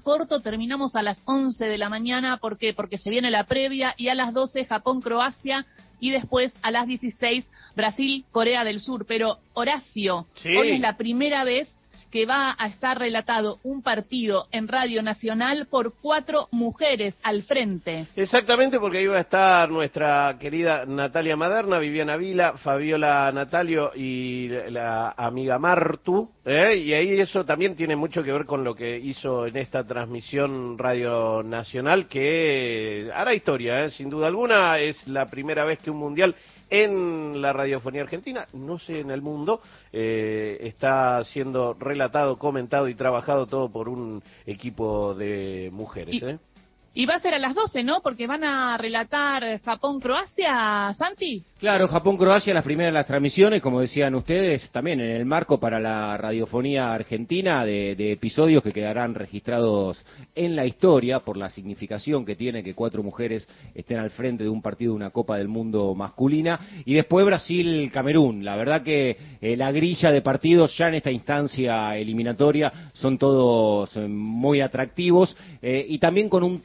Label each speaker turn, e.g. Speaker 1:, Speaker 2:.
Speaker 1: corto, terminamos a las 11 de la mañana, ¿por qué? Porque se viene la previa y a las 12 Japón-Croacia y después a las 16 Brasil-Corea del Sur. Pero Horacio, hoy es la primera vez que va a estar relatado un partido en Radio Nacional por cuatro mujeres al frente.
Speaker 2: Exactamente, porque ahí va a estar nuestra querida Natalia Maderna, Viviana Vila, Fabiola Natalio y la amiga Martu. ¿eh? Y ahí eso también tiene mucho que ver con lo que hizo en esta transmisión Radio Nacional, que hará historia, ¿eh? sin duda alguna. Es la primera vez que un mundial en la radiofonía argentina, no sé en el mundo, eh, está siendo relatado, comentado y trabajado todo por un equipo de mujeres. ¿eh?
Speaker 1: Y va a ser a las 12, ¿no? Porque van a relatar Japón-Croacia, Santi.
Speaker 3: Claro, Japón-Croacia, las primeras las transmisiones, como decían ustedes, también en el marco para la radiofonía argentina de, episodios que quedarán registrados en la historia por la significación que tiene que cuatro mujeres estén al frente de un partido de una Copa del Mundo masculina. Y después Brasil-Camerún. La verdad que eh, la grilla de partidos ya en esta instancia eliminatoria son todos eh, muy atractivos eh, y también con un